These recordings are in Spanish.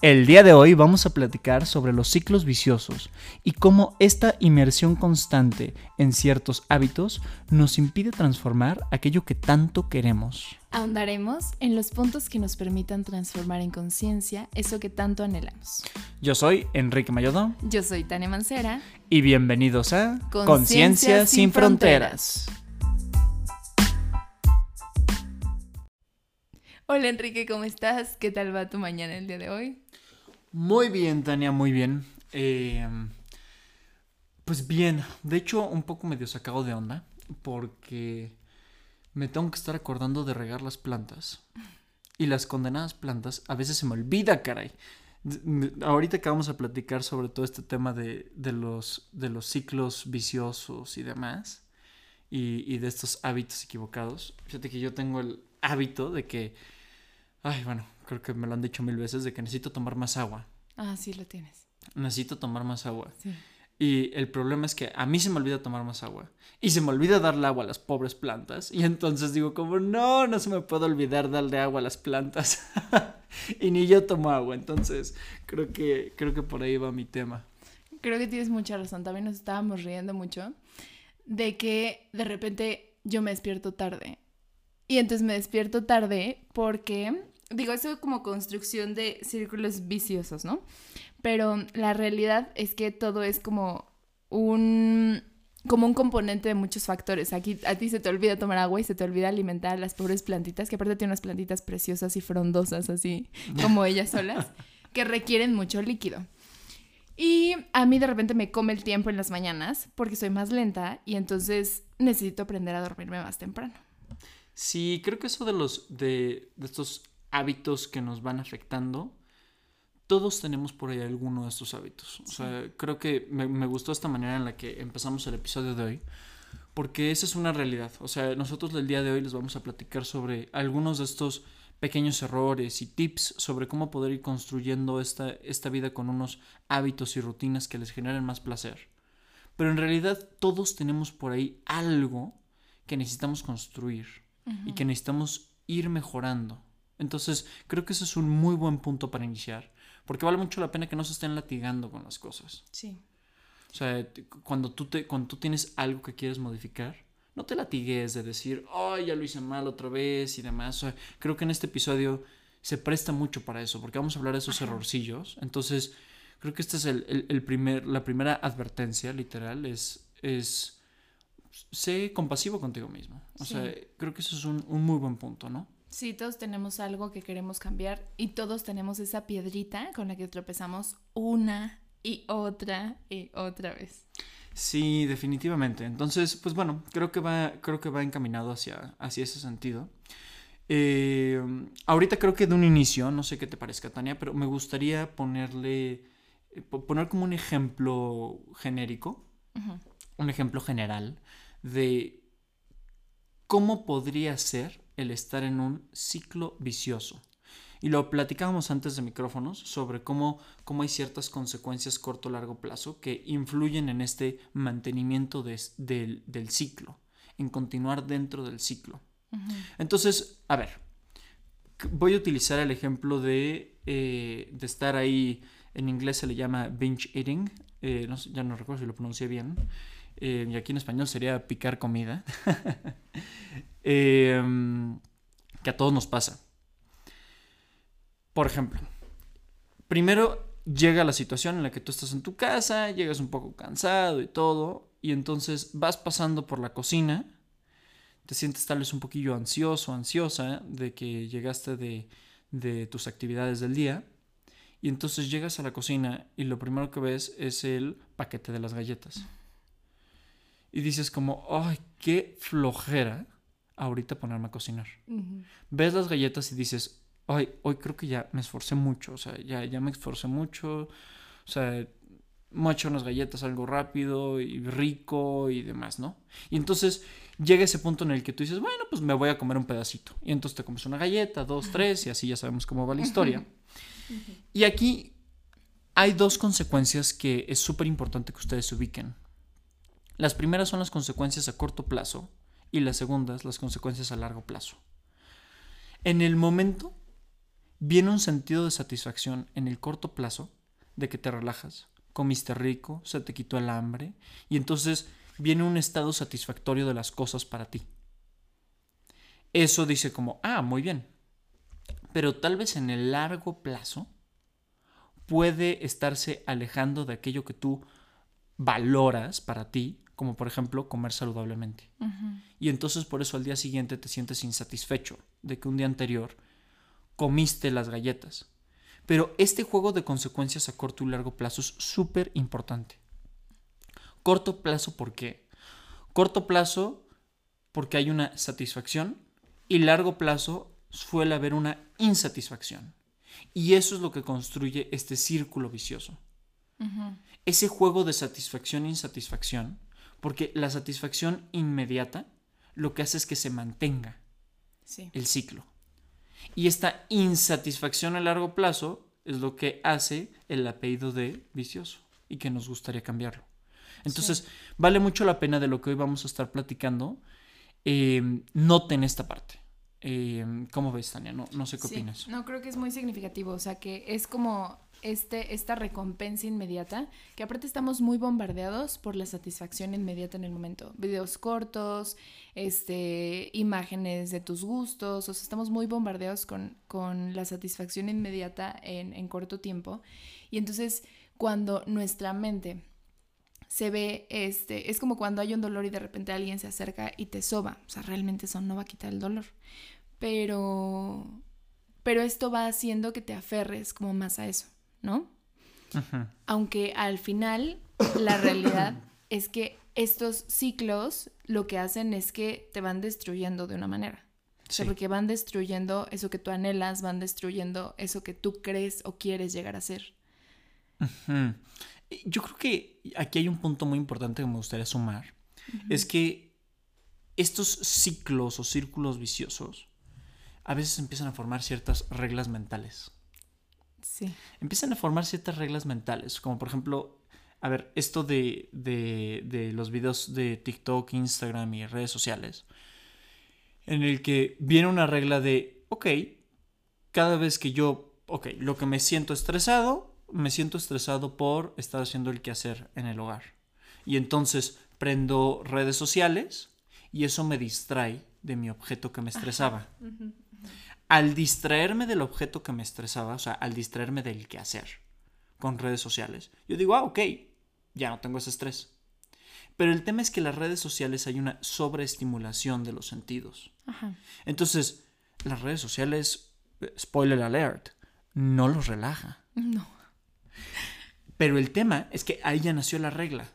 El día de hoy vamos a platicar sobre los ciclos viciosos y cómo esta inmersión constante en ciertos hábitos nos impide transformar aquello que tanto queremos. Ahondaremos en los puntos que nos permitan transformar en conciencia eso que tanto anhelamos. Yo soy Enrique Mayodo Yo soy Tania Mancera. y bienvenidos a Conciencia Conciencia sin sin Fronteras. Hola Enrique, ¿cómo estás? ¿Qué tal va tu mañana el día de hoy? Muy bien, Tania, muy bien. Eh, pues bien, de hecho un poco medio sacado de onda porque me tengo que estar acordando de regar las plantas. Y las condenadas plantas a veces se me olvida, caray. Ahorita que vamos a platicar sobre todo este tema de, de los, de los ciclos viciosos y demás, y, y de estos hábitos equivocados, fíjate que yo tengo el hábito de que, ay, bueno, creo que me lo han dicho mil veces, de que necesito tomar más agua. Ah, sí lo tienes. Necesito tomar más agua. Sí. Y el problema es que a mí se me olvida tomar más agua. Y se me olvida darle agua a las pobres plantas. Y entonces digo como, no, no se me puede olvidar darle agua a las plantas. y ni yo tomo agua. Entonces creo que, creo que por ahí va mi tema. Creo que tienes mucha razón. También nos estábamos riendo mucho de que de repente yo me despierto tarde. Y entonces me despierto tarde porque, digo, eso es como construcción de círculos viciosos, ¿no? Pero la realidad es que todo es como un como un componente de muchos factores. Aquí a ti se te olvida tomar agua y se te olvida alimentar a las pobres plantitas, que aparte tienen unas plantitas preciosas y frondosas así como ellas solas, que requieren mucho líquido. Y a mí de repente me come el tiempo en las mañanas porque soy más lenta y entonces necesito aprender a dormirme más temprano. Sí, creo que eso de los de, de estos hábitos que nos van afectando, todos tenemos por ahí alguno de estos hábitos. O sea, creo que me, me gustó esta manera en la que empezamos el episodio de hoy, porque esa es una realidad. O sea, nosotros el día de hoy les vamos a platicar sobre algunos de estos pequeños errores y tips sobre cómo poder ir construyendo esta, esta vida con unos hábitos y rutinas que les generen más placer. Pero en realidad todos tenemos por ahí algo que necesitamos construir y que necesitamos ir mejorando. Entonces, creo que ese es un muy buen punto para iniciar, porque vale mucho la pena que no se estén latigando con las cosas. Sí. O sea, cuando tú, te, cuando tú tienes algo que quieres modificar, no te latigues de decir, ay, ya lo hice mal otra vez y demás. O sea, creo que en este episodio se presta mucho para eso, porque vamos a hablar de esos Ajá. errorcillos. Entonces, creo que esta es el, el- el primer, la primera advertencia, literal, es, es sé compasivo contigo mismo. O Sí. sea, creo que eso es un, un muy buen punto, ¿no? Sí, todos tenemos algo que queremos cambiar y todos tenemos esa piedrita con la que tropezamos una y otra y otra vez. Sí, definitivamente. Entonces, pues bueno, creo que va, creo que va encaminado hacia, hacia ese sentido. Eh, ahorita creo que de un inicio, no sé qué te parezca, Tania, pero me gustaría ponerle, eh, po- poner como un ejemplo genérico, un ejemplo general de cómo podría ser el estar en un ciclo vicioso. Y lo platicábamos antes de micrófonos sobre cómo, cómo hay ciertas consecuencias corto largo plazo que influyen en este mantenimiento de- del, del ciclo, en continuar dentro del ciclo. Entonces, a ver, voy a utilizar el ejemplo de, eh, de estar ahí, en inglés se le llama binge eating, eh, no ya no recuerdo si lo pronuncié bien, eh, y aquí en español sería picar comida, Em, que a todos nos pasa. Por ejemplo, primero llega la situación en la que tú estás en tu casa, llegas un poco cansado y todo, y entonces vas pasando por la cocina, te sientes tal vez un poquillo ansioso, ansiosa de que llegaste de, de tus actividades del día, y entonces llegas a la cocina y lo primero que ves es el paquete de las galletas. Y dices como, ay, qué flojera ahorita ponerme a cocinar ves las galletas y dices, ay, hoy creo que ya me esforcé mucho, o sea, ya, ya me esforcé mucho, o sea, me he hecho unas galletas algo rápido y rico y demás, ¿no? Y entonces llega ese punto en el que tú dices, bueno, pues me voy a comer un pedacito. Y entonces te comes una galleta, dos, tres, y así ya sabemos cómo va la historia. Y aquí hay dos consecuencias que es súper importante que ustedes se ubiquen. Las primeras son las consecuencias a corto plazo y las segundas las consecuencias a largo plazo. En el momento viene un sentido de satisfacción en el corto plazo de que te relajas, comiste rico, se te quitó el hambre y entonces viene un estado satisfactorio de las cosas para ti. Eso dice como, ah, muy bien. Pero tal vez en el largo plazo puede estarse alejando de aquello que tú valoras para ti, como por ejemplo comer saludablemente. Y entonces por eso al día siguiente te sientes insatisfecho de que un día anterior comiste las galletas. Pero este juego de consecuencias a corto y largo plazo es súper importante. Corto plazo, ¿por qué? Corto plazo, porque hay una satisfacción y largo plazo suele haber una insatisfacción. Y eso es lo que construye este círculo vicioso. Ese juego de satisfacción e insatisfacción, porque la satisfacción inmediata lo que hace es que se mantenga el ciclo. Y esta insatisfacción a largo plazo es lo que hace el apellido de vicioso y que nos gustaría cambiarlo. Entonces, vale mucho la pena de lo que hoy vamos a estar platicando. Eh, noten esta parte. Eh, ¿Cómo ves, Tania? No, no sé qué opinas. No, creo que es muy significativo. O sea, que es como este, esta recompensa inmediata, que aparte estamos muy bombardeados por la satisfacción inmediata en el momento. Videos cortos, este, imágenes de tus gustos, o sea, estamos muy bombardeados con, con la satisfacción inmediata en, en corto tiempo. Y entonces, cuando nuestra mente se ve, este, es como cuando hay un dolor y de repente alguien se acerca y te soba. O sea, realmente eso no va a quitar el dolor. Pero, pero esto va haciendo que te aferres como más a eso, ¿no? Aunque al final la realidad es que estos ciclos lo que hacen es que te van destruyendo de una manera. O sea, porque van destruyendo eso que tú anhelas, van destruyendo eso que tú crees o quieres llegar a ser. Yo creo que aquí hay un punto muy importante que me gustaría sumar. Es que estos ciclos o círculos viciosos a veces empiezan a formar ciertas reglas mentales. Sí. Empiezan a formar ciertas reglas mentales, como por ejemplo, a ver, esto de, de, de los videos de TikTok, Instagram y redes sociales, en el que viene una regla de, ok, cada vez que yo, ok, lo que me siento estresado, me siento estresado por estar haciendo el quehacer en el hogar. Y entonces prendo redes sociales y eso me distrae de mi objeto que me estresaba. Al distraerme del objeto que me estresaba, o sea, al distraerme del quehacer con redes sociales, yo digo, ah, ok, ya no tengo ese estrés. Pero el tema es que en las redes sociales hay una sobreestimulación de los sentidos. Entonces, las redes sociales, spoiler alert, no los relaja. No. Pero el tema es que ahí ya nació la regla.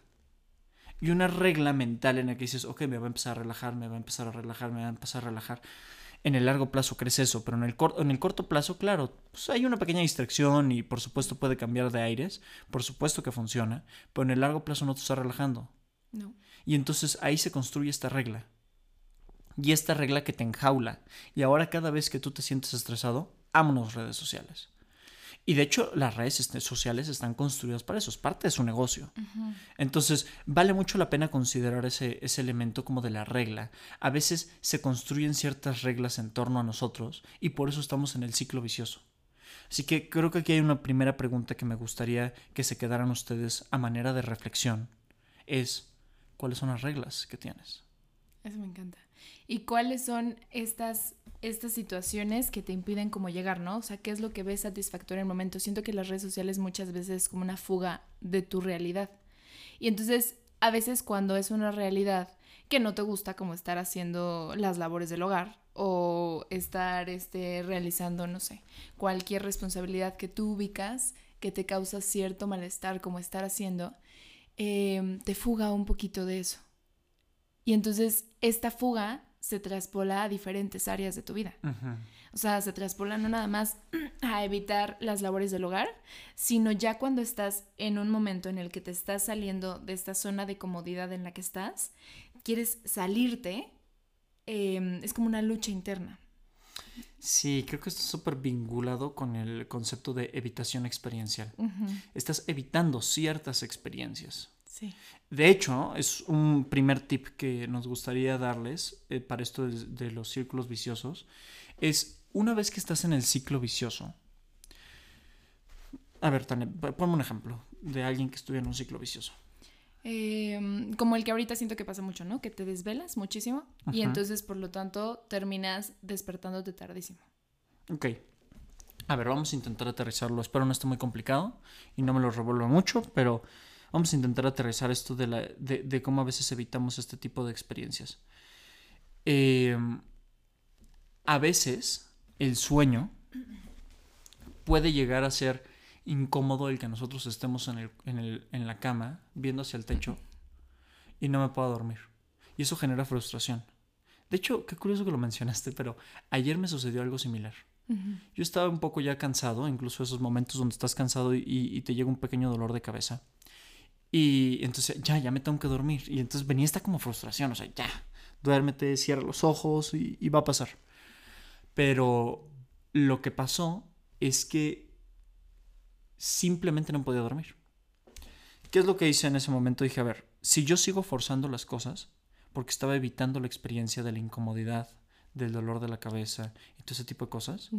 Y una regla mental en la que dices, ok, me va a empezar a relajar, me va a empezar a relajar, me va a empezar a relajar. En el largo plazo crece eso, pero en el, en el corto plazo, claro, pues hay una pequeña distracción y por supuesto puede cambiar de aires, por supuesto que funciona, pero en el largo plazo no te está relajando. No. Y entonces ahí se construye esta regla. Y esta regla que te enjaula. Y ahora cada vez que tú te sientes estresado, vámonos redes sociales. Y de hecho, las redes este, sociales están construidas para eso, es parte de su negocio. Entonces, vale mucho la pena considerar ese, ese elemento como de la regla. A veces se construyen ciertas reglas en torno a nosotros y por eso estamos en el ciclo vicioso. Así que creo que aquí hay una primera pregunta que me gustaría que se quedaran ustedes a manera de reflexión. Es, ¿cuáles son las reglas que tienes? Eso me encanta. ¿Y cuáles son estas estas situaciones que te impiden como llegar, ¿no? O sea, ¿qué es lo que ves satisfactorio en el momento? Siento que las redes sociales muchas veces es como una fuga de tu realidad. Y entonces, a veces cuando es una realidad que no te gusta como estar haciendo las labores del hogar o estar este, realizando, no sé, cualquier responsabilidad que tú ubicas que te causa cierto malestar como estar haciendo, em, te fuga un poquito de eso. Y entonces esta fuga se traspola a diferentes áreas de tu vida. O sea, se traspola no nada más a evitar las labores del hogar, sino ya cuando estás en un momento en el que te estás saliendo de esta zona de comodidad en la que estás, quieres salirte, em, es como una lucha interna. Sí, creo que está súper vinculado con el concepto de evitación experiencial. Estás evitando ciertas experiencias. De hecho, es un primer tip que nos gustaría darles eh, para esto de, los círculos viciosos, es una vez que estás en el ciclo vicioso, a ver, Tania, ponme un ejemplo de alguien que estuviera en un ciclo vicioso. Em, como el que ahorita siento que pasa mucho, ¿no? Que te desvelas muchísimo y entonces por lo tanto terminas despertándote tardísimo. Ok. A ver, vamos a intentar aterrizarlo. Espero no esté muy complicado y no me lo revuelva mucho, pero vamos a intentar aterrizar esto de, la, de, cómo a veces evitamos este tipo de experiencias. Em, a veces el sueño puede llegar a ser incómodo el que nosotros estemos en, el, en, el, en la cama viendo hacia el techo y no me puedo dormir. Y eso genera frustración. De hecho, qué curioso que lo mencionaste, pero ayer me sucedió algo similar. Yo estaba un poco ya cansado, incluso esos momentos donde estás cansado y, te llega un pequeño dolor de cabeza. Y entonces, ya, ya me tengo que dormir. Y entonces venía esta como frustración, o sea, ya, duérmete, cierra los ojos y, y va a pasar. Pero lo que pasó es que simplemente no podía dormir. ¿Qué es lo que hice en ese momento? Dije, a ver, si yo sigo forzando las cosas, porque estaba evitando la experiencia de la incomodidad, del dolor de la cabeza y todo ese tipo de cosas,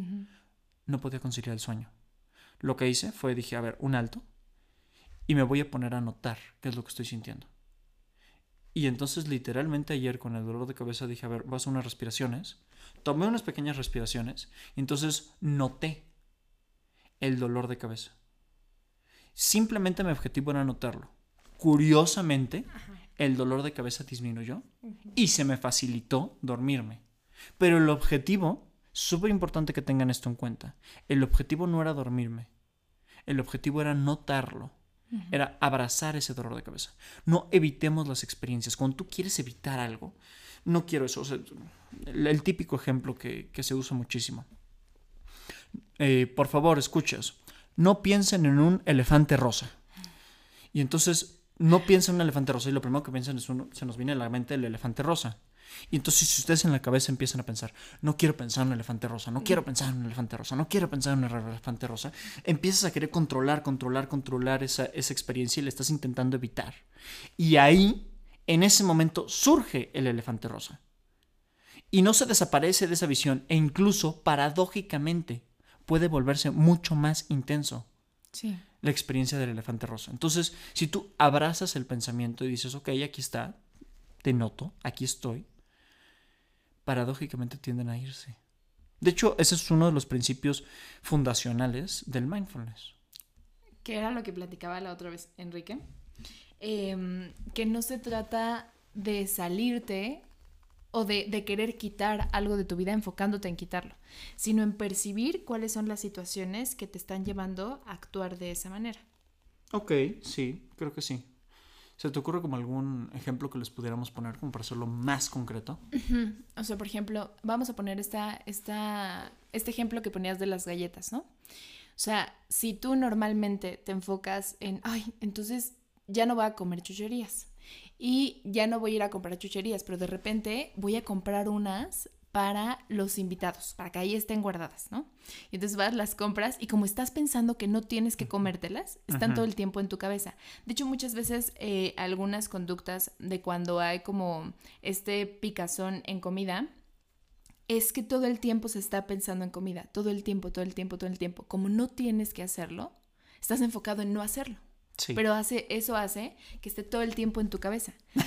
no podía conciliar el sueño. Lo que hice fue, dije, a ver, un alto, y me voy a poner a notar qué es lo que estoy sintiendo. Y entonces literalmente ayer con el dolor de cabeza dije, a ver, voy a unas respiraciones. Tomé unas pequeñas respiraciones y entonces noté el dolor de cabeza. Simplemente mi objetivo era notarlo. Curiosamente, el dolor de cabeza disminuyó y se me facilitó dormirme. Pero el objetivo, súper importante que tengan esto en cuenta, el objetivo no era dormirme. El objetivo era notarlo. Era abrazar ese dolor de cabeza. No evitemos las experiencias. Cuando tú quieres evitar algo, no quiero eso. el, típico ejemplo que, se usa muchísimo. Eh, por favor, escuchas no piensen en un elefante rosa. Y entonces no piensen en un elefante rosa y lo primero que piensan es uno, se nos viene a la mente el elefante rosa. Y entonces si ustedes en la cabeza empiezan a pensar, no quiero pensar en un elefante rosa, no quiero pensar en un elefante rosa, no quiero pensar en un elefante rosa, empiezas a querer controlar, controlar, controlar esa, esa experiencia y le estás intentando evitar. Y ahí, en ese momento, surge el elefante rosa. Y no se desaparece de esa visión e incluso, paradójicamente, puede volverse mucho más intenso. Sí. La experiencia del elefante rosa. Entonces, si tú abrazas el pensamiento y dices, ok, aquí está, te noto, aquí estoy, paradójicamente tienden a irse. De hecho, ese es uno de los principios fundacionales del mindfulness. Que era lo que platicaba la otra vez Enrique. Em, que no se trata de salirte o de, querer quitar algo de tu vida enfocándote en quitarlo, sino en percibir cuáles son las situaciones que te están llevando a actuar de esa manera. Ok, sí, creo que sí. ¿Se te ocurre como algún ejemplo que les pudiéramos poner como para hacerlo más concreto? O sea, por ejemplo, vamos a poner esta, esta, este ejemplo que ponías de las galletas, ¿no? O sea, si tú normalmente te enfocas en, ay, entonces ya no voy a comer chucherías y ya no voy a ir a comprar chucherías, pero de repente voy a comprar unas para los invitados, para que ahí estén guardadas, ¿no? Y entonces vas, las compras y como estás pensando que no tienes que comértelas, están todo el tiempo en tu cabeza. De hecho, muchas veces eh, algunas conductas de cuando hay como este picazón en comida, es que todo el tiempo se está pensando en comida, todo el tiempo, todo el tiempo, todo el tiempo. Como no tienes que hacerlo, estás enfocado en no hacerlo. Pero hace, eso hace que esté todo el tiempo en tu cabeza.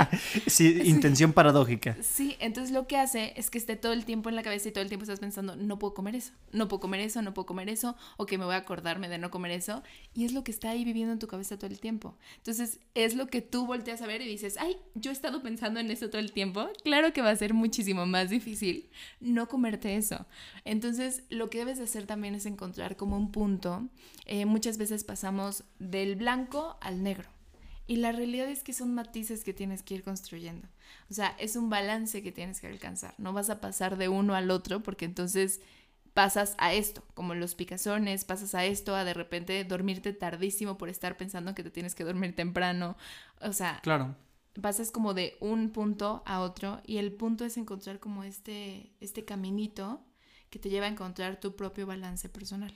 sí, intención paradójica. Sí, entonces lo que hace es que esté todo el tiempo en la cabeza y todo el tiempo estás pensando, no puedo comer eso, no puedo comer eso, no puedo comer eso, o que me voy a acordarme de no comer eso. Y es lo que está ahí viviendo en tu cabeza todo el tiempo. Entonces es lo que tú volteas a ver y dices, ay, yo he estado pensando en eso todo el tiempo. Claro que va a ser muchísimo más difícil no comerte eso. Entonces lo que debes de hacer también es encontrar como un punto. Eh, muchas veces pasamos del blanco al negro. Y la realidad es que son matices que tienes que ir construyendo. O sea, es un balance que tienes que alcanzar. No vas a pasar de uno al otro porque entonces pasas a esto, como los picazones, pasas a esto, a de repente dormirte tardísimo por estar pensando que te tienes que dormir temprano. O sea, claro. pasas como de un punto a otro y el punto es encontrar como este, este caminito que te lleva a encontrar tu propio balance personal.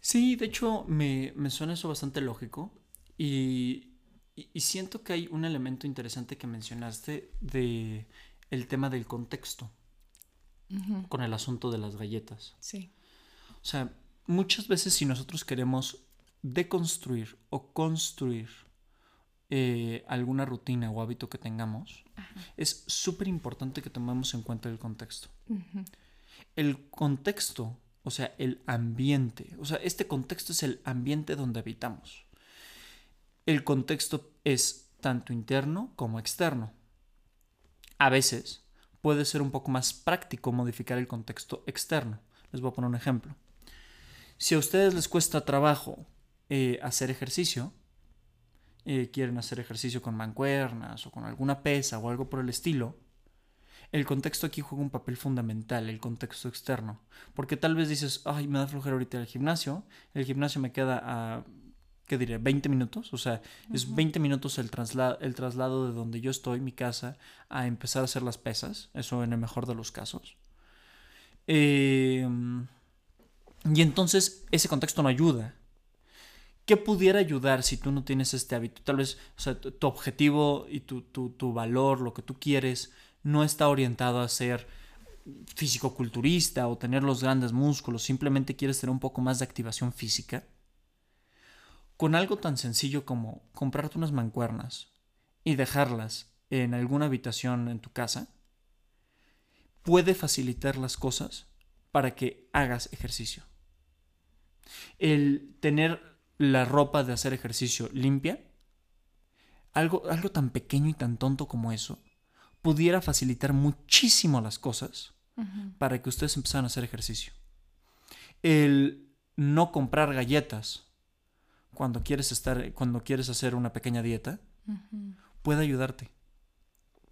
Sí, de hecho me, suena eso bastante lógico y, siento que hay un elemento interesante que mencionaste de el tema del contexto. con el asunto de las galletas. Sí. O sea, muchas veces si nosotros queremos deconstruir o construir eh, alguna rutina o hábito que tengamos, es súper importante que tomemos en cuenta el contexto. El contexto, o sea, el ambiente, o sea, este contexto es el ambiente donde habitamos. El contexto es tanto interno como externo. A veces puede ser un poco más práctico modificar el contexto externo. Les voy a poner un ejemplo. Si a ustedes les cuesta trabajo eh, hacer ejercicio, eh, quieren hacer ejercicio con mancuernas o con alguna pesa o algo por el estilo, el contexto aquí juega un papel fundamental, el contexto externo. Porque tal vez dices, ay, me da flojera ahorita el gimnasio, el gimnasio me queda a, ¿qué diría? 20 minutos, o sea, es 20 minutos el, traslado, el traslado de donde yo estoy, mi casa, a empezar a hacer las pesas, eso en el mejor de los casos. Eh, y entonces ese contexto no ayuda. ¿Qué pudiera ayudar si tú no tienes este hábito? Tal vez o sea, tu, objetivo y tu, tu, valor, lo que tú quieres, no está orientado a ser físico-culturista o tener los grandes músculos, simplemente quieres tener un poco más de activación física. Con algo tan sencillo como comprarte unas mancuernas y dejarlas en alguna habitación en tu casa, puede facilitar las cosas para que hagas ejercicio. El tener la ropa de hacer ejercicio limpia, algo, algo tan pequeño y tan tonto como eso, pudiera facilitar muchísimo las cosas para que ustedes empezaran a hacer ejercicio. El no comprar galletas cuando quieres estar, cuando quieres hacer una pequeña dieta, puede ayudarte.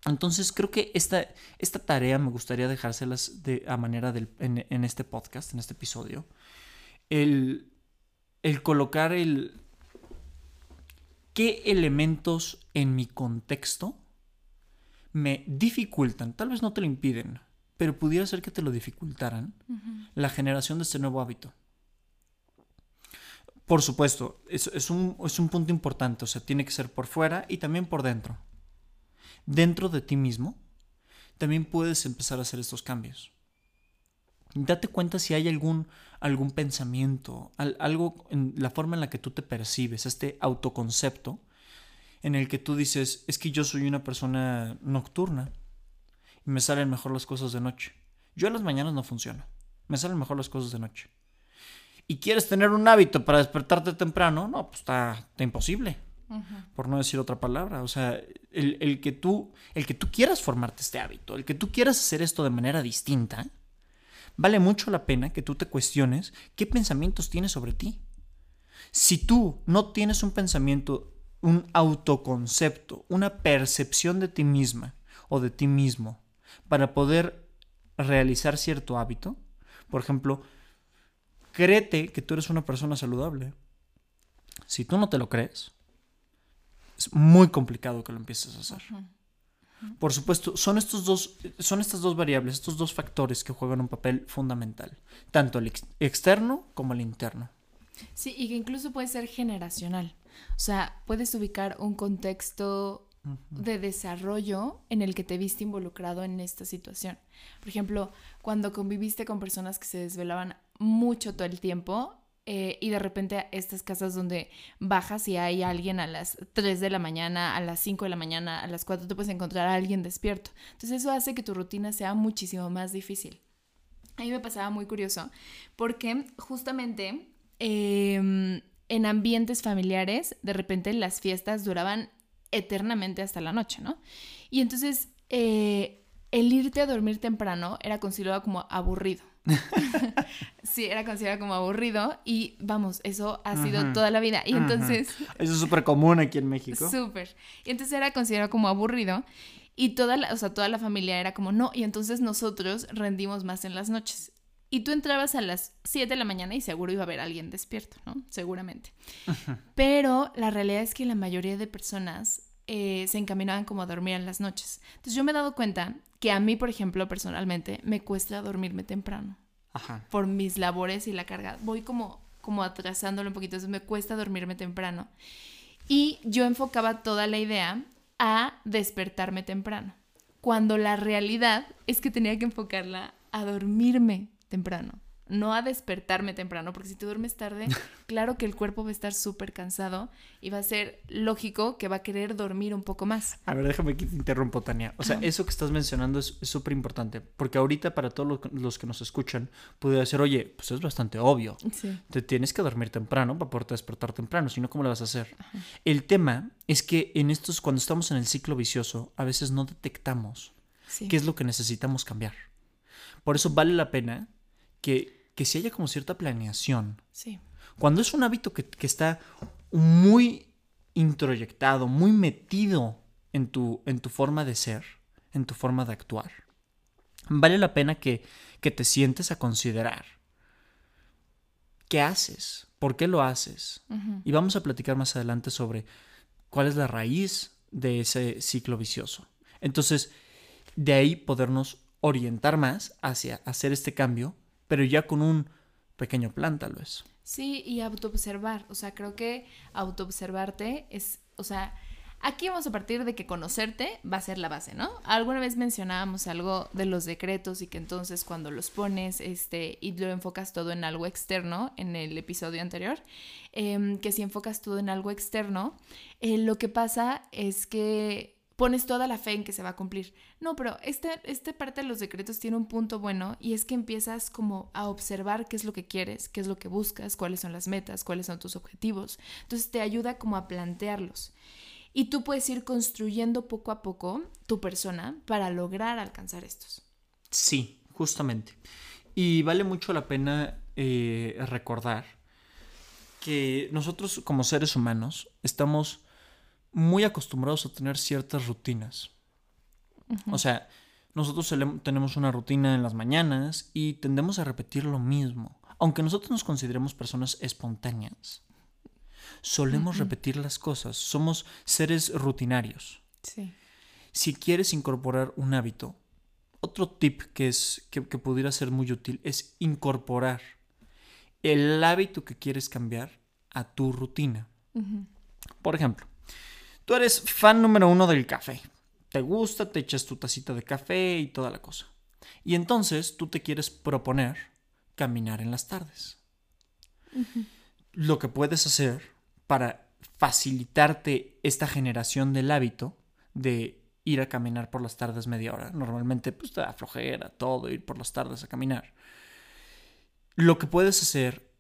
Entonces creo que esta, esta tarea me gustaría dejárselas de, a manera del, en, este podcast, en este episodio. El, el colocar el... ¿Qué elementos en mi contexto me dificultan? Tal vez no te lo impiden, pero pudiera ser que te lo dificultaran la generación de este nuevo hábito. Por supuesto, es, un, es un punto importante, o sea, tiene que ser por fuera y también por dentro dentro de ti mismo, también puedes empezar a hacer estos cambios. Date cuenta si hay algún, algún pensamiento, algo en la forma en la que tú te percibes, este autoconcepto, en el que tú dices, es que yo soy una persona nocturna y me salen mejor las cosas de noche. Yo a las mañanas no funciono, me salen mejor las cosas de noche. ¿Y quieres tener un hábito para despertarte temprano? No, pues está, está imposible por no decir otra palabra. O sea, el, que tú, el que tú quieras formarte este hábito, el que tú quieras hacer esto de manera distinta, vale mucho la pena que tú te cuestiones qué pensamientos tienes sobre ti. Si tú no tienes un pensamiento, un autoconcepto, una percepción de ti misma o de ti mismo para poder realizar cierto hábito, por ejemplo, créete que tú eres una persona saludable. Si tú no te lo crees, es muy complicado que lo empieces a hacer. Por supuesto, son, estos dos, son estas dos variables, estos dos factores que juegan un papel fundamental, tanto el externo como el interno. Sí, y que incluso puede ser generacional. O sea, puedes ubicar un contexto de desarrollo en el que te viste involucrado en esta situación. Por ejemplo, cuando conviviste con personas que se desvelaban mucho todo el tiempo, eh, y de repente estas casas donde bajas y hay alguien a las 3 de la mañana, a las 5 de la mañana, a las 4, te puedes encontrar a alguien despierto. Entonces eso hace que tu rutina sea muchísimo más difícil. A mí me pasaba muy curioso porque justamente em, en ambientes familiares de repente las fiestas duraban eternamente hasta la noche, ¿no? Y entonces eh, el irte a dormir temprano era considerado como aburrido. sí, era considerado como aburrido y vamos, eso ha sido toda la vida. Y entonces... Eso es súper común aquí en México. Súper. Y entonces era considerado como aburrido y toda la, o sea, toda la familia era como, no, y entonces nosotros rendimos más en las noches. Y tú entrabas a las 7 de la mañana y seguro iba a haber alguien despierto, ¿no? Seguramente. Pero la realidad es que la mayoría de personas eh, se encaminaban como a dormir en las noches. Entonces yo me he dado cuenta que a mí, por ejemplo, personalmente, me cuesta dormirme temprano. Ajá. Por mis labores y la carga. Voy como, como atrasándolo un poquito, entonces me cuesta dormirme temprano. Y yo enfocaba toda la idea a despertarme temprano, cuando la realidad es que tenía que enfocarla a dormirme temprano no a despertarme temprano, porque si te duermes tarde, claro que el cuerpo va a estar súper cansado y va a ser lógico que va a querer dormir un poco más. A ver, déjame que te interrumpo, Tania. O sea, eso que estás mencionando es súper importante, porque ahorita para todos los que nos escuchan, puede decir, oye, pues es bastante obvio. Sí. Te tienes que dormir temprano para poder despertar temprano, si no, ¿cómo lo vas a hacer? El tema es que en estos, cuando estamos en el ciclo vicioso, a veces no detectamos qué es lo que necesitamos cambiar. Por eso vale la pena que que si haya como cierta planeación. Sí. Cuando es un hábito que, está muy introyectado, muy metido en tu, en tu forma de ser, en tu forma de actuar, vale la pena que, que te sientes a considerar qué haces, por qué lo haces. Y vamos a platicar más adelante sobre cuál es la raíz de ese ciclo vicioso. Entonces, de ahí podernos orientar más hacia hacer este cambio pero ya con un pequeño plan tal vez. Sí, y autoobservar, o sea, creo que autoobservarte es, o sea, aquí vamos a partir de que conocerte va a ser la base, ¿no? Alguna vez mencionábamos algo de los decretos y que entonces cuando los pones, este, y lo enfocas todo en algo externo, en el episodio anterior, em, que si enfocas todo en algo externo, eh, lo que pasa es que pones toda la fe en que se va a cumplir. No, pero este, esta parte de los decretos tiene un punto bueno y es que empiezas como a observar qué es lo que quieres, qué es lo que buscas, cuáles son las metas, cuáles son tus objetivos. Entonces te ayuda como a plantearlos. Y tú puedes ir construyendo poco a poco tu persona para lograr alcanzar estos. Sí, justamente. Y vale mucho la pena eh, recordar que nosotros como seres humanos estamos muy acostumbrados a tener ciertas rutinas. O sea, nosotros tenemos una rutina en las mañanas y tendemos a repetir lo mismo. Aunque nosotros nos consideremos personas espontáneas, solemos repetir las cosas. Somos seres rutinarios. Sí. Si quieres incorporar un hábito, otro tip que, es, que, pudiera ser muy útil es incorporar el hábito que quieres cambiar a tu rutina. Por ejemplo, Tú eres fan número uno del café. Te gusta, te echas tu tacita de café y toda la cosa. Y entonces tú te quieres proponer caminar en las tardes. Lo que puedes hacer para facilitarte esta generación del hábito de ir a caminar por las tardes media hora. Normalmente pues te da flojera todo ir por las tardes a caminar. Lo que puedes hacer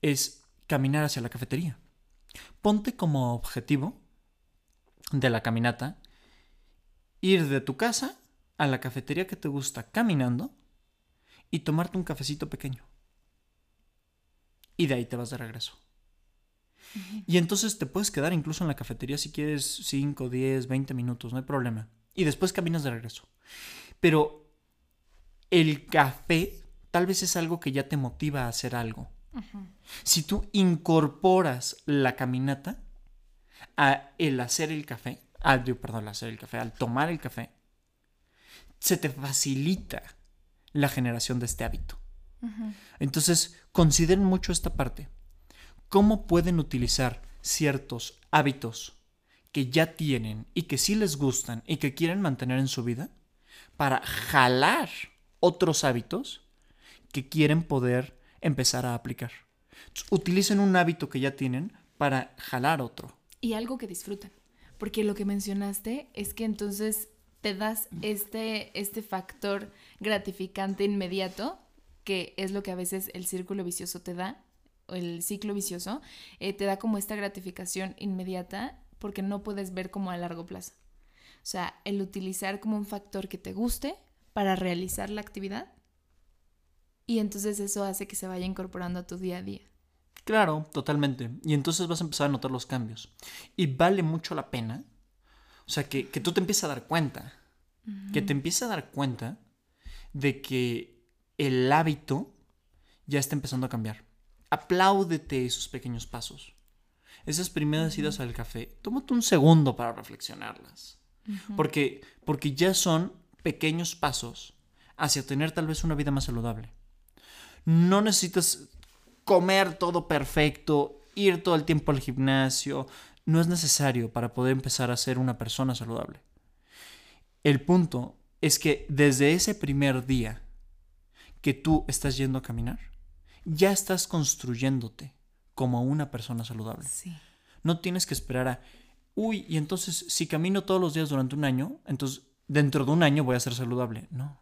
es caminar hacia la cafetería. Ponte como objetivo de la caminata, ir de tu casa a la cafetería que te gusta caminando y tomarte un cafecito pequeño. Y de ahí te vas de regreso. Y entonces te puedes quedar incluso en la cafetería si quieres 5, 10, 20 minutos, no hay problema. Y después caminas de regreso. Pero el café tal vez es algo que ya te motiva a hacer algo. Si tú incorporas la caminata, a el hacer el café, al, perdón, hacer el café, al tomar el café, se te facilita la generación de este hábito. Entonces, consideren mucho esta parte. ¿Cómo pueden utilizar ciertos hábitos que ya tienen y que sí les gustan y que quieren mantener en su vida para jalar otros hábitos que quieren poder empezar a aplicar? utilicen un hábito que ya tienen para jalar otro y algo que disfrutan. Porque lo que mencionaste es que entonces te das este, este factor gratificante inmediato, que es lo que a veces el círculo vicioso te da, o el ciclo vicioso, eh, te da como esta gratificación inmediata porque no puedes ver como a largo plazo. O sea, el utilizar como un factor que te guste para realizar la actividad y entonces eso hace que se vaya incorporando a tu día a día. Claro, totalmente. Y entonces vas a empezar a notar los cambios. Y vale mucho la pena. O sea, que, tú te empieces a dar cuenta. Que te empieces a dar cuenta de que el hábito ya está empezando a cambiar. Apláudete esos pequeños pasos. Esas primeras idas al café, tómate un segundo para reflexionarlas. porque, porque ya son pequeños pasos hacia tener tal vez una vida más saludable. No necesitas comer todo perfecto, ir todo el tiempo al gimnasio, no es necesario para poder empezar a ser una persona saludable. El punto es que desde ese primer día que tú estás yendo a caminar, ya estás construyéndote como una persona saludable. Sí. No tienes que esperar a, uy, y entonces si camino todos los días durante un año, entonces dentro de un año voy a ser saludable. No.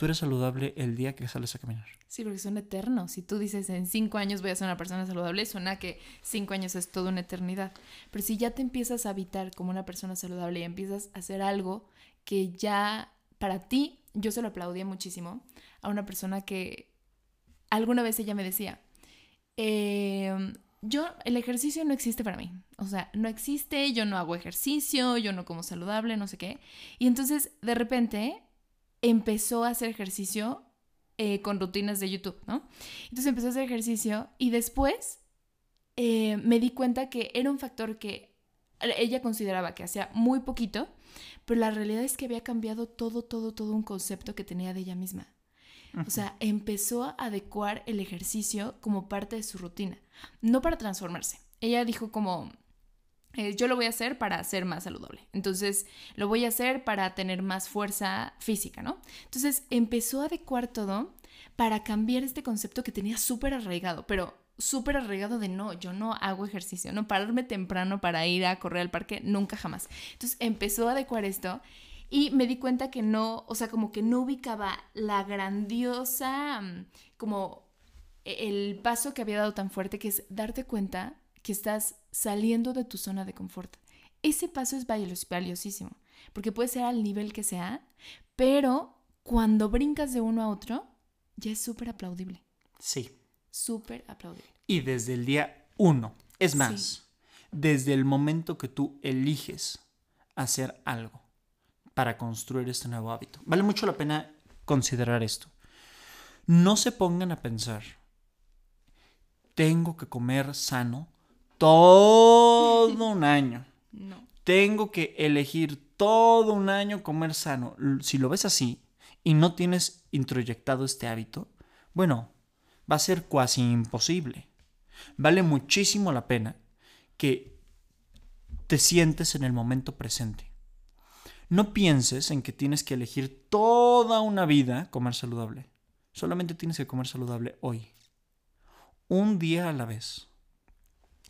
Tú eres saludable el día que sales a caminar. Sí, porque son eternos. Si tú dices en cinco años voy a ser una persona saludable, suena que cinco años es toda una eternidad. Pero si ya te empiezas a habitar como una persona saludable y empiezas a hacer algo que ya para ti, yo se lo aplaudía muchísimo a una persona que alguna vez ella me decía, eh, yo, el ejercicio no existe para mí. O sea, no existe, yo no hago ejercicio, yo no como saludable, no sé qué. Y entonces, de repente, empezó a hacer ejercicio eh, con rutinas de YouTube, ¿no? Entonces empezó a hacer ejercicio y después eh, me di cuenta que era un factor que ella consideraba que hacía muy poquito, pero la realidad es que había cambiado todo, todo, todo un concepto que tenía de ella misma. O sea, empezó a adecuar el ejercicio como parte de su rutina, no para transformarse. Ella dijo como, eh, yo lo voy a hacer para ser más saludable. Entonces, lo voy a hacer para tener más fuerza física, ¿no? Entonces, empezó a adecuar todo para cambiar este concepto que tenía súper arraigado, pero súper arraigado de no, yo no hago ejercicio, no pararme temprano para ir a correr al parque, nunca jamás. Entonces, empezó a adecuar esto y me di cuenta que no, o sea, como que no ubicaba la grandiosa, mm, como e-, el paso que había dado tan fuerte, que es darte cuenta que estás saliendo de tu zona de confort. Ese paso es valiosísimo, porque puede ser al nivel que sea, pero cuando brincas de uno a otro, ya es súper aplaudible. Sí. Súper aplaudible. Y desde el día uno. Es más, desde el momento que tú eliges hacer algo para construir este nuevo hábito. Vale mucho la pena considerar esto. No se pongan a pensar, tengo que comer sano todo un año. No. Tengo que elegir todo un año comer sano. Si lo ves así y no tienes introyectado este hábito, bueno, va a ser casi imposible. Vale muchísimo la pena que te sientes en el momento presente. No pienses en que tienes que elegir toda una vida comer saludable. Solamente tienes que comer saludable hoy. Un día a la vez.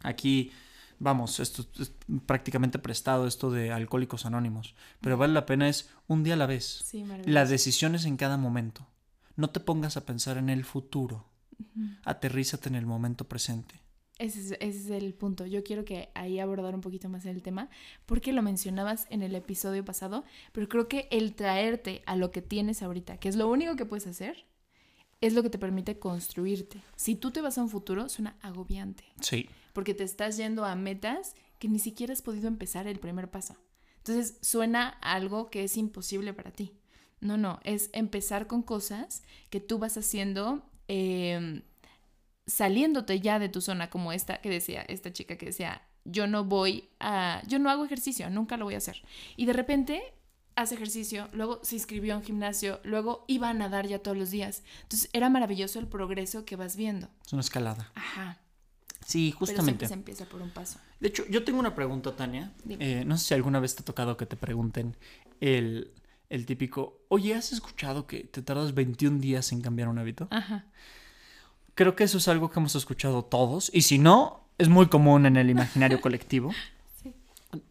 Aquí, vamos, esto es prácticamente prestado, esto de alcohólicos anónimos. Pero vale la pena es un día a la vez. Sí, Las decisiones en cada momento. No te pongas a pensar en el futuro. Aterrízate en el momento presente. Ese es, el punto. Yo quiero que ahí abordar un poquito más el tema, porque lo mencionabas en el episodio pasado, pero creo que el traerte a lo que tienes ahorita, que es lo único que puedes hacer, es lo que te permite construirte. Si tú te vas a un futuro, suena agobiante. Sí. Porque te estás yendo a metas que ni siquiera has podido empezar el primer paso. Entonces suena algo que es imposible para ti. No, no, es empezar con cosas que tú vas haciendo eh, saliéndote ya de tu zona, como esta que decía, esta chica que decía, yo no voy a, yo no hago ejercicio, nunca lo voy a hacer. Y de repente hace ejercicio, luego se inscribió en gimnasio, luego iba a nadar ya todos los días. Entonces era maravilloso el progreso que vas viendo. Es una escalada. Ajá. Sí, justamente. Pero se empieza por un paso. De hecho, yo tengo una pregunta, Tania. Eh, no sé si alguna vez te ha tocado que te pregunten el, el típico, oye, ¿has escuchado que te tardas 21 días en cambiar un hábito? Ajá. Creo que eso es algo que hemos escuchado todos, y si no, es muy común en el imaginario colectivo. Sí.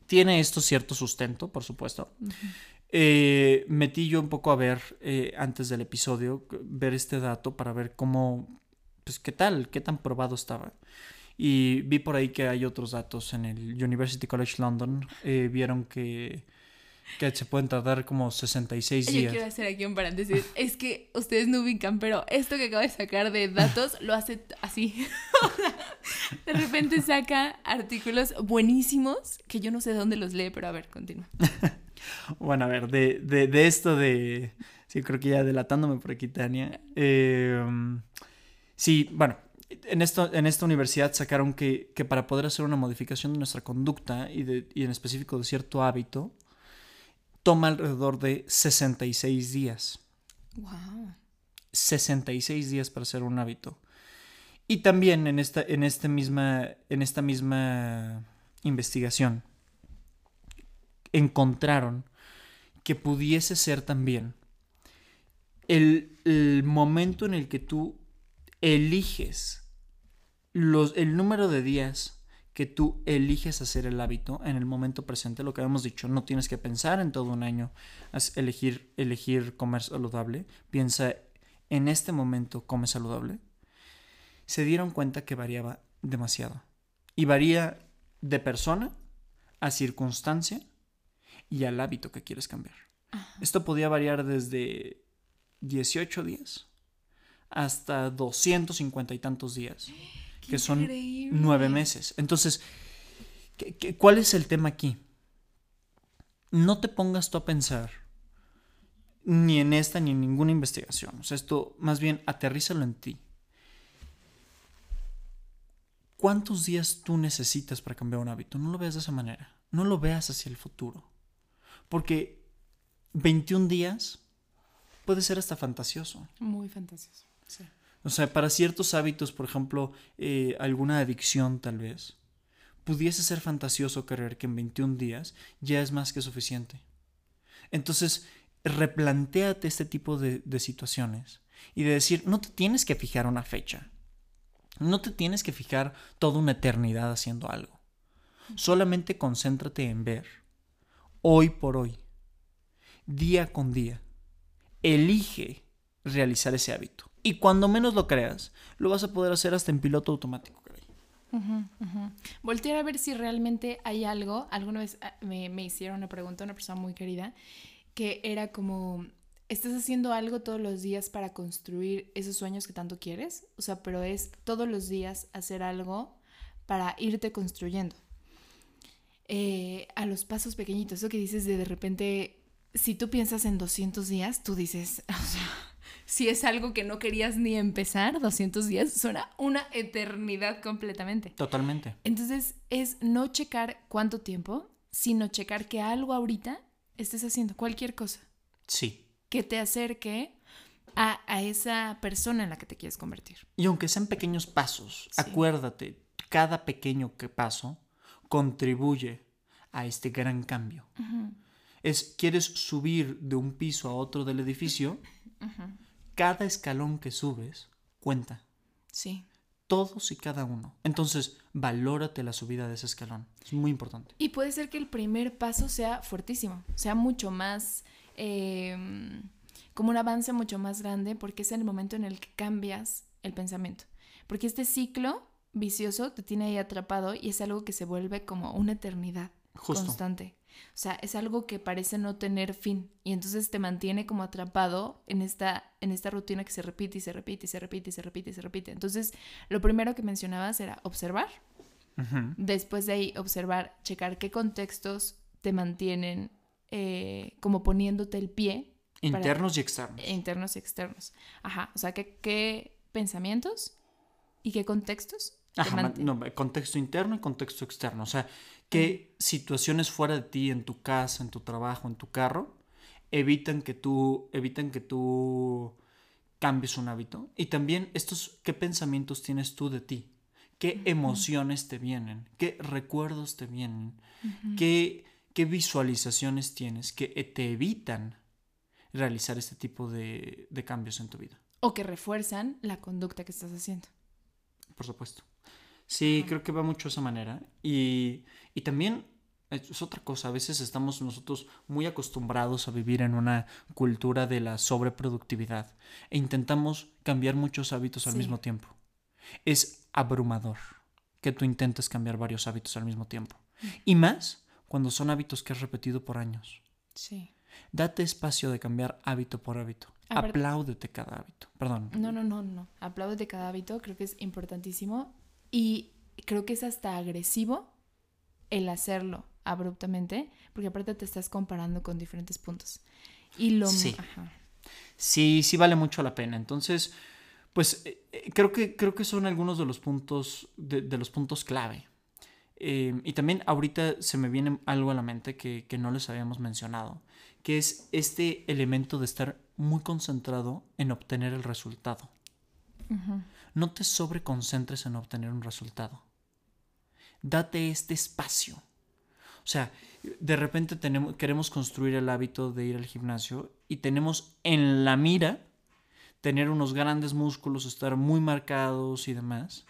Tiene esto cierto sustento, por supuesto. Eh, metí yo un poco a ver eh, antes del episodio, ver este dato para ver cómo, pues qué tal, qué tan probado estaba. Y vi por ahí que hay otros datos en el University College London. Eh, vieron que que se pueden tardar como 66 días. Yo quiero hacer aquí un paréntesis. Es que ustedes no ubican, pero esto que acabo de sacar de datos lo hace así. de repente saca artículos buenísimos que yo no sé dónde los lee, pero a ver, continúa. bueno, a ver, de, de, esto de... Sí, creo que ya delatándome por aquí, Tania. Em, sí, bueno, en, esto, en esta universidad sacaron que, que, para poder hacer una modificación de nuestra conducta y, de, y en específico de cierto hábito, toma alrededor de 66 días. Wow. 66 días para hacer un hábito. Y también en esta, en esta, misma, en esta misma investigación encontraron que pudiese ser también el, el momento en el que tú eliges los, el número de días que tú eliges hacer el hábito en el momento presente, lo que habíamos dicho, no tienes que pensar en todo un año elegir, elegir comer saludable, piensa en este momento come saludable, se dieron cuenta que variaba demasiado. Y varía de persona a circunstancia y al hábito que quieres cambiar. Esto podía variar desde 18 días hasta 250 y tantos días que son nueve meses. Entonces, cuál es el tema aquí? No te pongas tú a pensar ni en esta ni en ninguna investigación. O sea, esto más bien aterrízalo en ti. ¿Cuántos días tú necesitas para cambiar un hábito? No lo veas de esa manera. No lo veas hacia el futuro. Porque 21 días puede ser hasta fantasioso. Muy fantasioso. O sea, para ciertos hábitos, por ejemplo, eh, alguna adicción tal vez, pudiese ser fantasioso creer que en 21 días ya es más que suficiente. Entonces, replantéate este tipo de, de situaciones y de decir, no te tienes que fijar una fecha, no te tienes que fijar toda una eternidad haciendo algo. Solamente concéntrate en ver, hoy por hoy, día con día, elige realizar ese hábito. Y cuando menos lo creas, lo vas a poder hacer hasta en piloto automático. Voltear a ver si realmente hay algo. Alguna vez ah, me, me hicieron una pregunta, una persona muy querida, que era como, ¿estás haciendo algo todos los días para construir esos sueños que tanto quieres? O sea, pero es todos los días hacer algo para irte construyendo. Eh, a los pasos pequeñitos, eso que dices de de repente, si tú piensas en 200 días, tú dices, o sea, si es algo que no querías ni empezar, 200 días suena una eternidad completamente. Totalmente. Entonces es no checar cuánto tiempo, sino checar que algo ahorita estés haciendo, cualquier cosa. Sí. Que te acerque a, esa persona en la que te quieres convertir. Y aunque sean pequeños pasos, acuérdate, cada pequeño que paso contribuye a este gran cambio. Es, quieres subir de un piso a otro del edificio, cada escalón que subes cuenta. Sí. Todos y cada uno. Entonces, valórate la subida de ese escalón. Es muy importante. Y puede ser que el primer paso sea fuertísimo, sea mucho más, em, como un avance mucho más grande, porque es el momento en el que cambias el pensamiento. Porque este ciclo vicioso te tiene ahí atrapado y es algo que se vuelve como una eternidad constante. O sea, es algo que parece no tener fin y entonces te mantiene como atrapado en esta, en esta rutina que se repite y se repite y se repite y se repite y se repite. Entonces, lo primero que mencionabas era observar. Después de ahí, observar, checar qué contextos te mantienen eh, como poniéndote el pie. Internos y externos. Internos y externos. Ajá, o sea, ¿qué, qué pensamientos y qué contextos Ajá, no, contexto interno y contexto externo. O sea, qué situaciones fuera de ti, en tu casa, en tu trabajo, en tu carro, evitan que tú, evitan que tú cambies un hábito. Y también estos, qué pensamientos tienes tú de ti, qué emociones te vienen, qué recuerdos te vienen, qué, qué visualizaciones tienes que te evitan realizar este tipo de, de cambios en tu vida. O que refuerzan la conducta que estás haciendo. Por supuesto. Sí, creo que va mucho de esa manera. Y, y también es otra cosa, a veces estamos nosotros muy acostumbrados a vivir en una cultura de la sobreproductividad e intentamos cambiar muchos hábitos al mismo tiempo. Es abrumador que tú intentes cambiar varios hábitos al mismo tiempo. Y más cuando son hábitos que has repetido por años. Sí. Date espacio de cambiar hábito por hábito. Apláudete cada hábito. Perdón. No, no, no, no. Apláudete cada hábito. Creo que es importantísimo. Y creo que es hasta agresivo el hacerlo abruptamente, porque aparte te estás comparando con diferentes puntos. Y lo... Sí. Sí, sí vale mucho la pena. Entonces, pues eh, eh, creo, que, creo que son algunos de los puntos, de, los puntos clave. Eh, y también ahorita se me viene algo a la mente que, no les habíamos mencionado, que es este elemento de estar muy concentrado en obtener el resultado. No te sobreconcentres en obtener un resultado. Date este espacio. O sea, de repente tenemos, queremos construir el hábito de ir al gimnasio y tenemos en la mira tener unos grandes músculos, estar muy marcados y demás.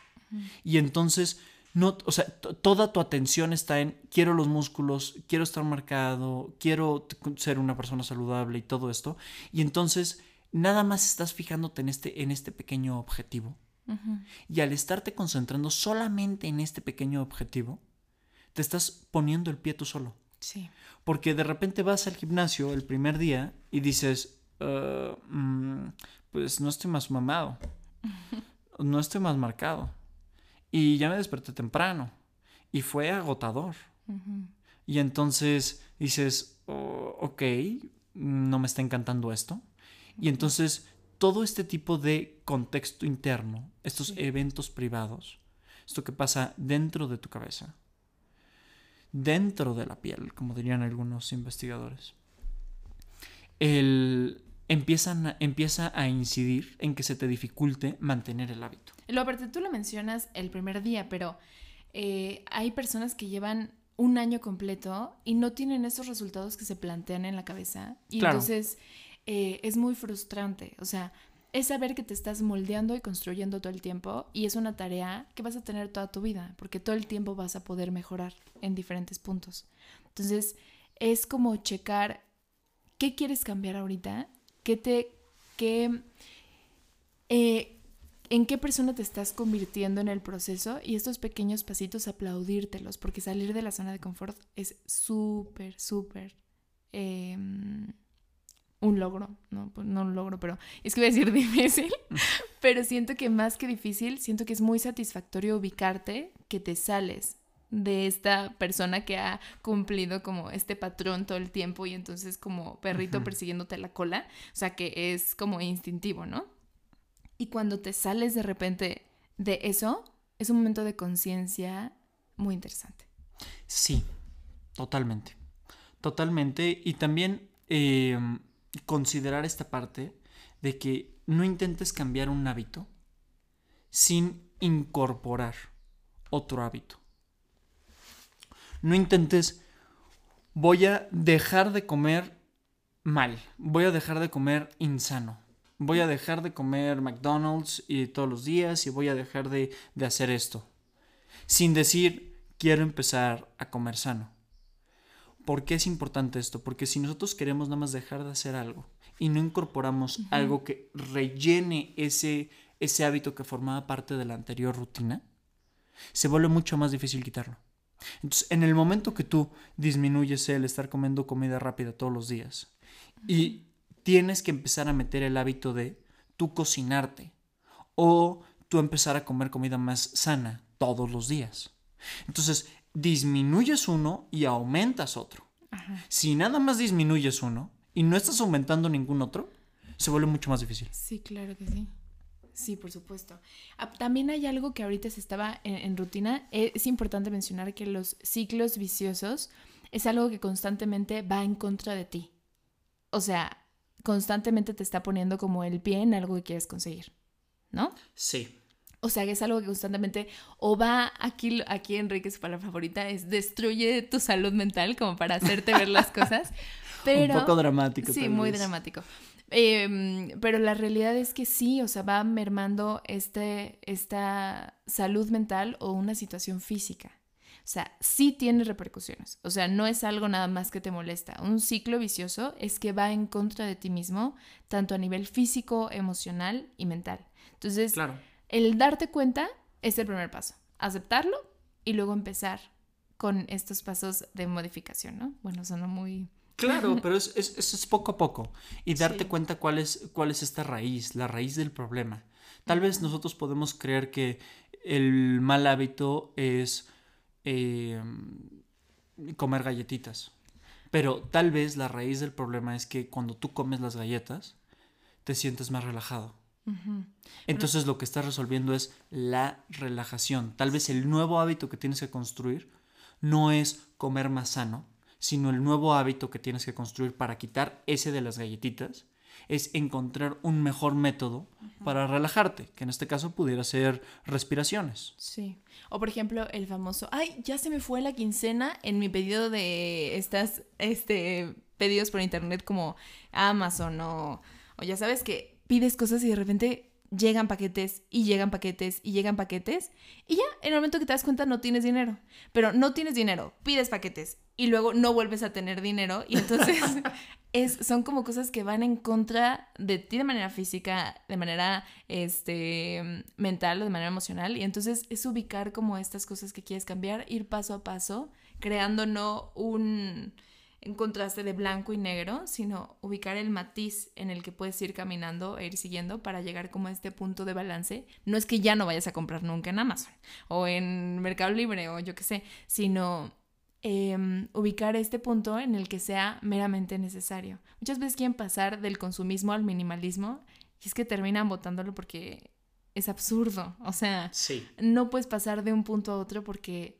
Y entonces, no, o sea, toda tu atención está en quiero los músculos, quiero estar marcado, quiero ser una persona saludable y todo esto. Y entonces, nada más estás fijándote en este, en este pequeño objetivo. Y al estarte concentrando solamente en este pequeño objetivo, te estás poniendo el pie tú solo. Sí. Porque de repente vas al gimnasio el primer día y dices, ah, mm, pues no estoy más mamado, no estoy más marcado. Y ya me desperté temprano y fue agotador. Y entonces dices, oh, ok, no me está encantando esto. Y entonces todo este tipo de contexto interno, estos eventos privados, esto que pasa dentro de tu cabeza, dentro de la piel, como dirían algunos investigadores, el, empiezan empieza a incidir en que se te dificulte mantener el hábito. Lo aparte, tú lo mencionas el primer día, pero eh, hay personas que llevan un año completo y no tienen esos resultados que se plantean en la cabeza. Y entonces eh, es muy frustrante. O sea, es saber que te estás moldeando y construyendo todo el tiempo y es una tarea que vas a tener toda tu vida, porque todo el tiempo vas a poder mejorar en diferentes puntos. Entonces, es como checar qué quieres cambiar ahorita, qué te, qué, eh, en qué persona te estás convirtiendo en el proceso y estos pequeños pasitos aplaudírtelos, porque salir de la zona de confort es súper, súper... Em, un logro, no, pues no un logro, pero es que voy a decir difícil, pero siento que más que difícil, siento que es muy satisfactorio ubicarte que te sales de esta persona que ha cumplido como este patrón todo el tiempo y entonces como perrito persiguiéndote la cola, o sea que es como instintivo, ¿no? Y cuando te sales de repente de eso, es un momento de conciencia muy interesante. Sí, totalmente. Totalmente. Y también em, considerar esta parte de que no intentes cambiar un hábito sin incorporar otro hábito. No intentes, voy a dejar de comer mal, voy a dejar de comer insano voy a dejar de comer McDonald's y todos los días y voy a dejar de, de hacer esto. Sin decir, quiero empezar a comer sano. ¿Por qué es importante esto? Porque si nosotros queremos nada más dejar de hacer algo y no incorporamos algo que rellene ese, ese hábito que formaba parte de la anterior rutina, se vuelve mucho más difícil quitarlo. Entonces, en el momento que tú disminuyes el estar comiendo comida rápida todos los días y tienes que empezar a meter el hábito de tú cocinarte o tú empezar a comer comida más sana todos los días. Entonces, disminuyes uno y aumentas otro. Si nada más disminuyes uno y no estás aumentando ningún otro, se vuelve mucho más difícil. Sí, claro que sí. Sí, por supuesto. Ah, también hay algo que ahorita se estaba en, en, rutina. Es importante mencionar que los ciclos viciosos es algo que constantemente va en contra de ti. O sea, constantemente te está poniendo como el pie en algo que quieres conseguir, ¿no? Sí. O sea, que es algo que constantemente o va aquí, aquí Enrique, su palabra favorita es destruye tu salud mental como para hacerte ver las cosas. Pero, Un poco dramático. Sí, muy dramático. Em, pero la realidad es que sí, o sea, va mermando este, esta salud mental o una situación física. O sea, sí tiene repercusiones. O sea, no es algo nada más que te molesta. Un ciclo vicioso es que va en contra de ti mismo, tanto a nivel físico, emocional y mental. Entonces, el darte cuenta es el primer paso. Aceptarlo y luego empezar con estos pasos de modificación, ¿no? Bueno, son muy... Claro, pero es, es, poco a poco. Y darte cuenta cuál es, cuál es esta raíz, la raíz del problema. Tal vez nosotros podemos creer que el mal hábito es eh, comer galletitas. Pero tal vez la raíz del problema es que cuando tú comes las galletas, te sientes más relajado. Entonces lo que estás resolviendo es la relajación. Tal vez el nuevo hábito que tienes que construir no es comer más sano, sino el nuevo hábito que tienes que construir para quitar ese de las galletitas es encontrar un mejor método para relajarte, que en este caso pudiera ser respiraciones. Sí. O por ejemplo, el famoso, ay, ya se me fue la quincena en mi pedido de estas, este, pedidos por internet como Amazon o, o ya sabes que pides cosas y de repente llegan paquetes y llegan paquetes y llegan paquetes y ya, en el momento que te das cuenta no tienes dinero. Pero no tienes dinero, pides paquetes y luego no vuelves a tener dinero y entonces es, son como cosas que van en contra de ti de manera física, de manera este, mental o de manera emocional y entonces es ubicar como estas cosas que quieres cambiar, ir paso a paso, creando no un en contraste de blanco y negro, sino ubicar el matiz en el que puedes ir caminando e ir siguiendo para llegar como a este punto de balance. No es que ya no vayas a comprar nunca en Amazon o en Mercado Libre o yo qué sé, sino em, ubicar este punto en el que sea meramente necesario. Muchas veces quieren pasar del consumismo al minimalismo y es que terminan votándolo porque es absurdo. O sea, no puedes pasar de un punto a otro porque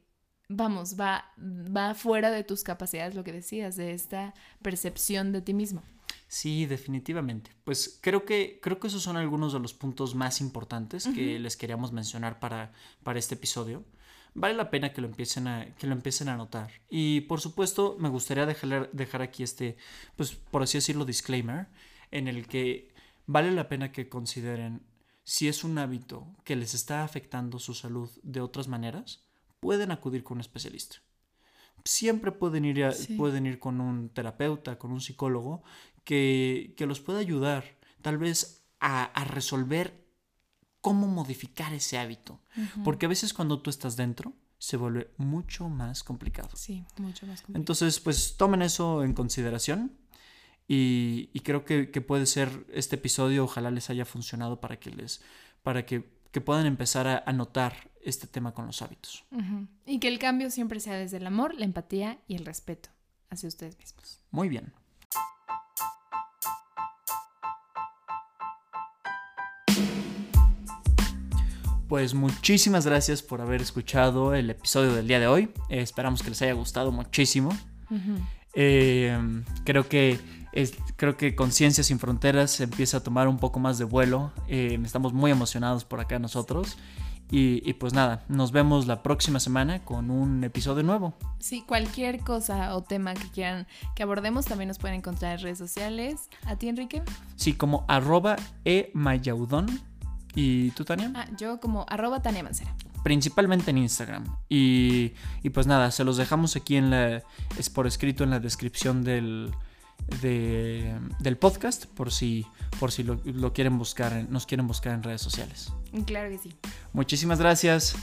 vamos, va, va fuera de tus capacidades, lo que decías, de esta percepción de ti mismo. Sí, definitivamente. Pues creo que, creo que esos son algunos de los puntos más importantes que les queríamos mencionar para, para este episodio. Vale la pena que lo empiecen a, que lo empiecen a notar. Y por supuesto, me gustaría dejar, dejar aquí este, pues por así decirlo, disclaimer, en el que vale la pena que consideren si es un hábito que les está afectando su salud de otras maneras pueden acudir con un especialista. Siempre pueden ir, pueden ir con un terapeuta, con un psicólogo, que, los pueda ayudar tal vez a, resolver cómo modificar ese hábito. Porque a veces cuando tú estás dentro, se vuelve mucho más complicado. Sí, mucho más complicado. Entonces, pues tomen eso en consideración. Y, creo que, puede ser este episodio, ojalá les haya funcionado para que les, para que, puedan empezar a, a notar este tema con los hábitos. Y que el cambio siempre sea desde el amor, la empatía y el respeto hacia ustedes mismos. Muy bien. Pues muchísimas gracias por haber escuchado el episodio del día de hoy. esperamos que les haya gustado muchísimo. Eh, creo que creo que Conciencia sin Fronteras empieza a tomar un poco más de vuelo. Eh, estamos muy emocionados por acá nosotros. Y, pues nada, nos vemos la próxima semana con un episodio nuevo. Sí, cualquier cosa o tema que quieran que abordemos también nos pueden encontrar en redes sociales. ¿A ti, Enrique? Sí, como arroba emayaudón. ¿Y tú, Tania? Ah, yo como arroba Tania Mancera. Principalmente en Instagram. Y, y pues nada, se los dejamos aquí en la, es por escrito en la descripción del, del podcast por si, por si lo, lo quieren buscar, nos quieren buscar en redes sociales. Claro que sí. Muchísimas gracias.